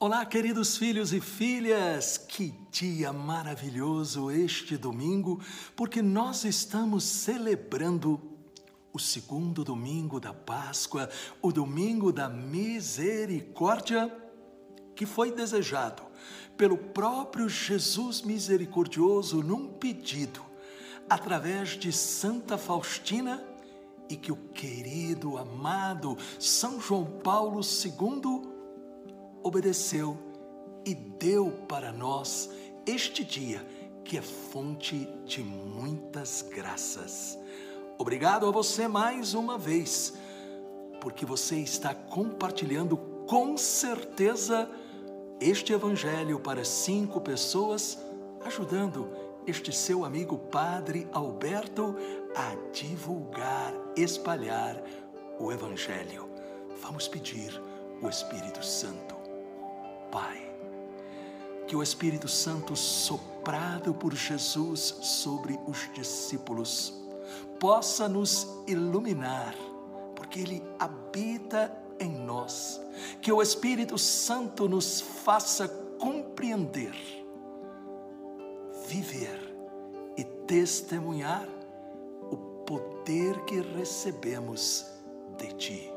Olá, queridos filhos e filhas, que dia maravilhoso este domingo, porque nós estamos celebrando o segundo domingo da Páscoa, o domingo da misericórdia, que foi desejado pelo próprio Jesus misericordioso num pedido, através de Santa Faustina, e que o querido, amado São João Paulo II obedeceu e deu para nós este dia que é fonte de muitas graças. Obrigado a você mais uma vez, porque você está compartilhando com certeza este evangelho para cinco pessoas, ajudando este seu amigo Padre Alberto a divulgar, espalhar o evangelho. Vamos pedir o Espírito Santo que o Espírito Santo, soprado por Jesus sobre os discípulos, possa nos iluminar, porque Ele habita em nós. Que o Espírito Santo nos faça compreender, viver e testemunhar o poder que recebemos de Ti.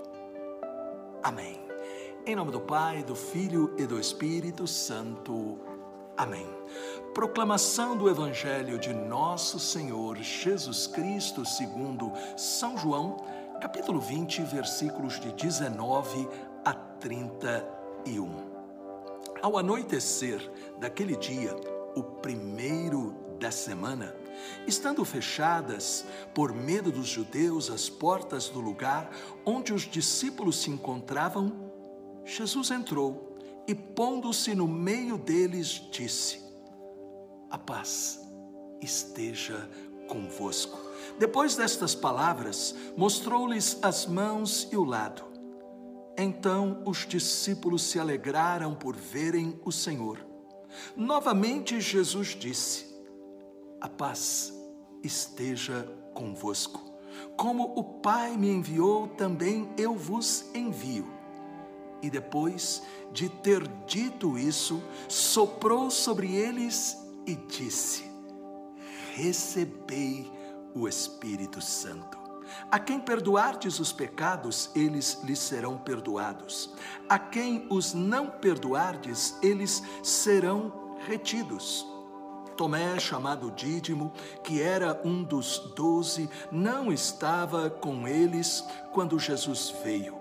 Amém. Em nome do Pai, do Filho e do Espírito Santo. Amém. Proclamação do Evangelho de Nosso Senhor Jesus Cristo, segundo São João, capítulo 20, versículos de 19 a 31. Ao anoitecer daquele dia, o primeiro da semana, estando fechadas, por medo dos judeus, as portas do lugar onde os discípulos se encontravam, Jesus entrou e, pondo-se no meio deles, disse: A paz esteja convosco. Depois destas palavras, mostrou-lhes as mãos e o lado. Então os discípulos se alegraram por verem o Senhor. Novamente Jesus disse: A paz esteja convosco. Como o Pai me enviou, também eu vos envio. E depois de ter dito isso, soprou sobre eles e disse: Recebei o Espírito Santo. A quem perdoardes os pecados, eles lhes serão perdoados. A quem os não perdoardes, eles serão retidos. Tomé, chamado Dídimo, que era um dos doze, não estava com eles quando Jesus veio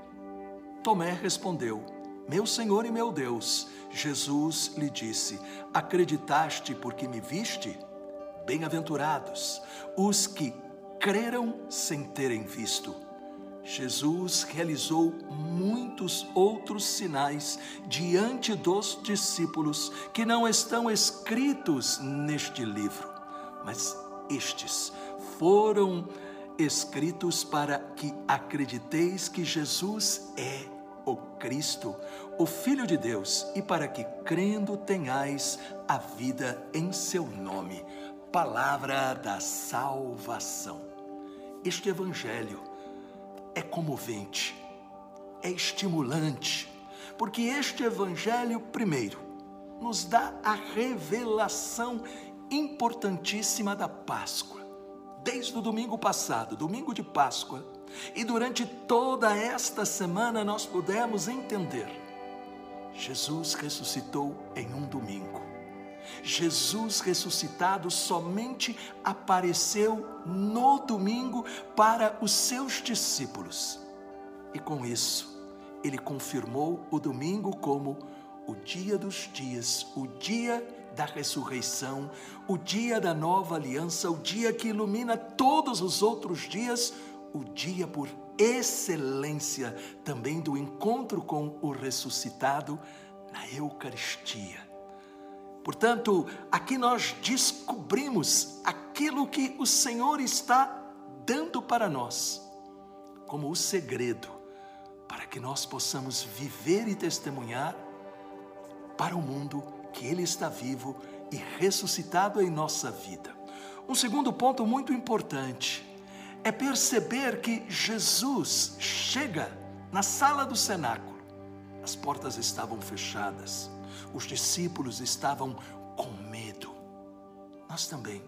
Tomé respondeu: Meu Senhor e meu Deus. Jesus lhe disse: Acreditaste porque me viste? Bem-aventurados os que creram sem terem visto. Jesus realizou muitos outros sinais diante dos discípulos que não estão escritos neste livro, mas estes foram escritos para que acrediteis que Jesus é o Cristo, o Filho de Deus, e para que, crendo, tenhais a vida em seu nome. Palavra da salvação. Este Evangelho é comovente, é estimulante, porque este Evangelho, primeiro, nos dá a revelação importantíssima da Páscoa desde o domingo passado, domingo de Páscoa, e durante toda esta semana nós pudemos entender Jesus ressuscitou em um domingo. Jesus ressuscitado somente apareceu no domingo para os seus discípulos. E com isso, ele confirmou o domingo como o dia dos dias, o dia da ressurreição, o dia da nova aliança, o dia que ilumina todos os outros dias, o dia por excelência também do encontro com o ressuscitado na Eucaristia. Portanto, aqui nós descobrimos aquilo que o Senhor está dando para nós, como o segredo, para que nós possamos viver e testemunhar para o mundo que Ele está vivo e ressuscitado em nossa vida. Um segundo ponto muito importante é perceber que Jesus chega na sala do cenáculo. As portas estavam fechadas, os discípulos estavam com medo. Nós também,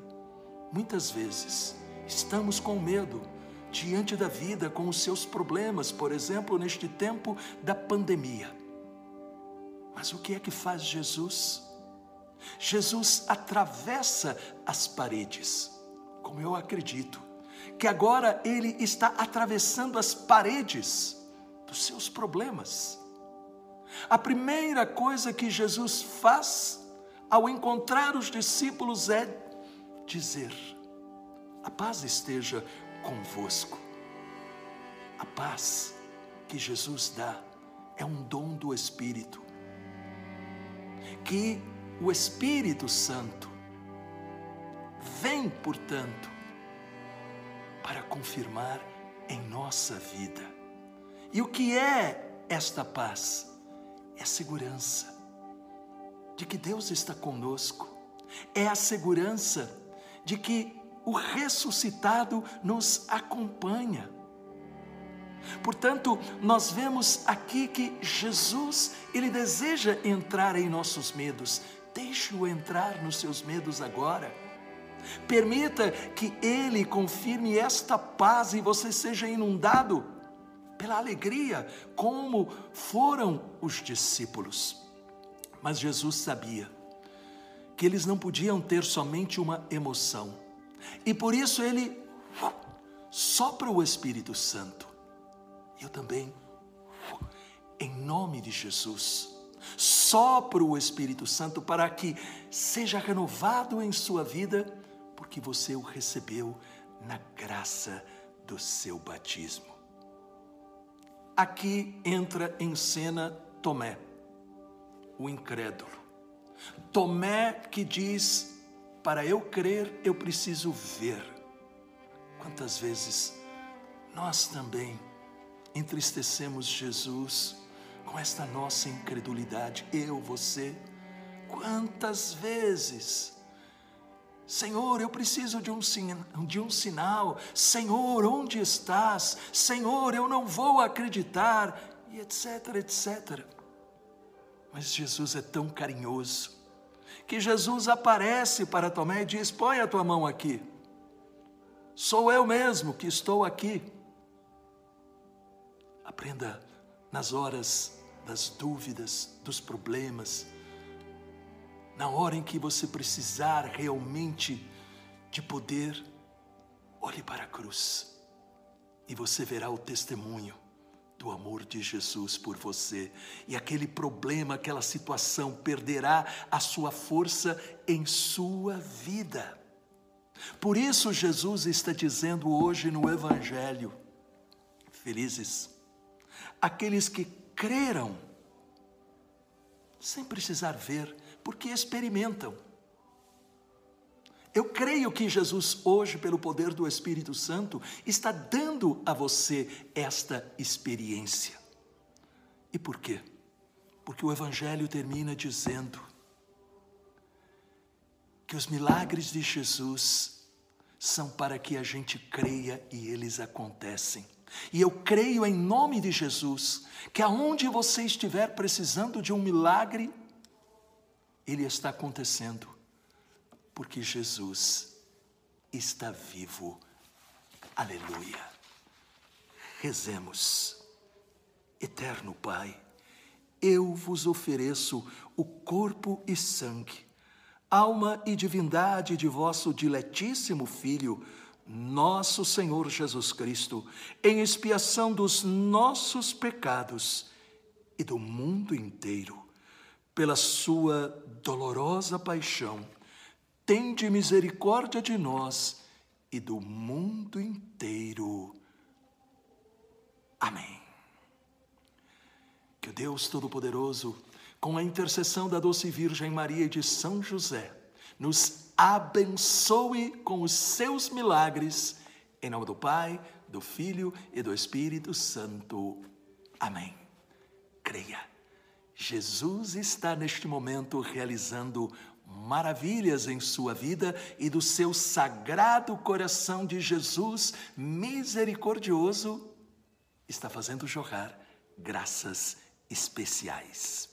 muitas vezes, estamos com medo diante da vida, com os seus problemas, por exemplo, neste tempo da pandemia. Mas o que é que faz Jesus? Jesus atravessa as paredes, como eu acredito que agora ele está atravessando as paredes dos seus problemas. A primeira coisa que Jesus faz ao encontrar os discípulos é dizer: A paz esteja convosco. A paz que Jesus dá é um dom do Espírito. Que o Espírito Santo vem, portanto, para confirmar em nossa vida. E o que é esta paz? É a segurança de que Deus está conosco, é a segurança de que o ressuscitado nos acompanha. Portanto, nós vemos aqui que Jesus, ele deseja entrar em nossos medos. Deixe-o entrar nos seus medos agora. Permita que Ele confirme esta paz e você seja inundado pela alegria, como foram os discípulos. Mas Jesus sabia que eles não podiam ter somente uma emoção, e por isso ele sopra o Espírito Santo. Eu também, em nome de Jesus, sopro o Espírito Santo para que seja renovado em sua vida porque você o recebeu na graça do seu batismo. Aqui entra em cena Tomé, o incrédulo. Tomé que diz: para eu crer, eu preciso ver. Quantas vezes nós também entristecemos Jesus com esta nossa incredulidade, eu, você. Quantas vezes Senhor, eu preciso de um, de um sinal. Senhor, onde estás? Senhor, eu não vou acreditar. E etc, etc. Mas Jesus é tão carinhoso que Jesus aparece para Tomé e diz: Põe a tua mão aqui. Sou eu mesmo que estou aqui. Aprenda nas horas das dúvidas, dos problemas, na hora em que você precisar realmente de poder, olhe para a cruz e você verá o testemunho do amor de Jesus por você. E aquele problema, aquela situação perderá a sua força em sua vida. Por isso, Jesus está dizendo hoje no Evangelho: felizes aqueles que creram, sem precisar ver, porque experimentam. Eu creio que Jesus, hoje, pelo poder do Espírito Santo, está dando a você esta experiência. E por quê? Porque o Evangelho termina dizendo que os milagres de Jesus são para que a gente creia e eles acontecem. E eu creio em nome de Jesus que aonde você estiver precisando de um milagre, ele está acontecendo porque Jesus está vivo. Aleluia. Rezemos. Eterno Pai, eu vos ofereço o corpo e sangue, alma e divindade de vosso diletíssimo Filho, nosso Senhor Jesus Cristo, em expiação dos nossos pecados e do mundo inteiro, pela sua dolorosa paixão, tende misericórdia de nós e do mundo inteiro. Amém. Que o Deus Todo-Poderoso, com a intercessão da doce Virgem Maria e de São José, nos abençoe com os seus milagres, em nome do Pai, do Filho e do Espírito Santo. Amém. Creia, Jesus está neste momento realizando maravilhas em sua vida e do seu sagrado coração de Jesus misericordioso está fazendo jorrar graças especiais.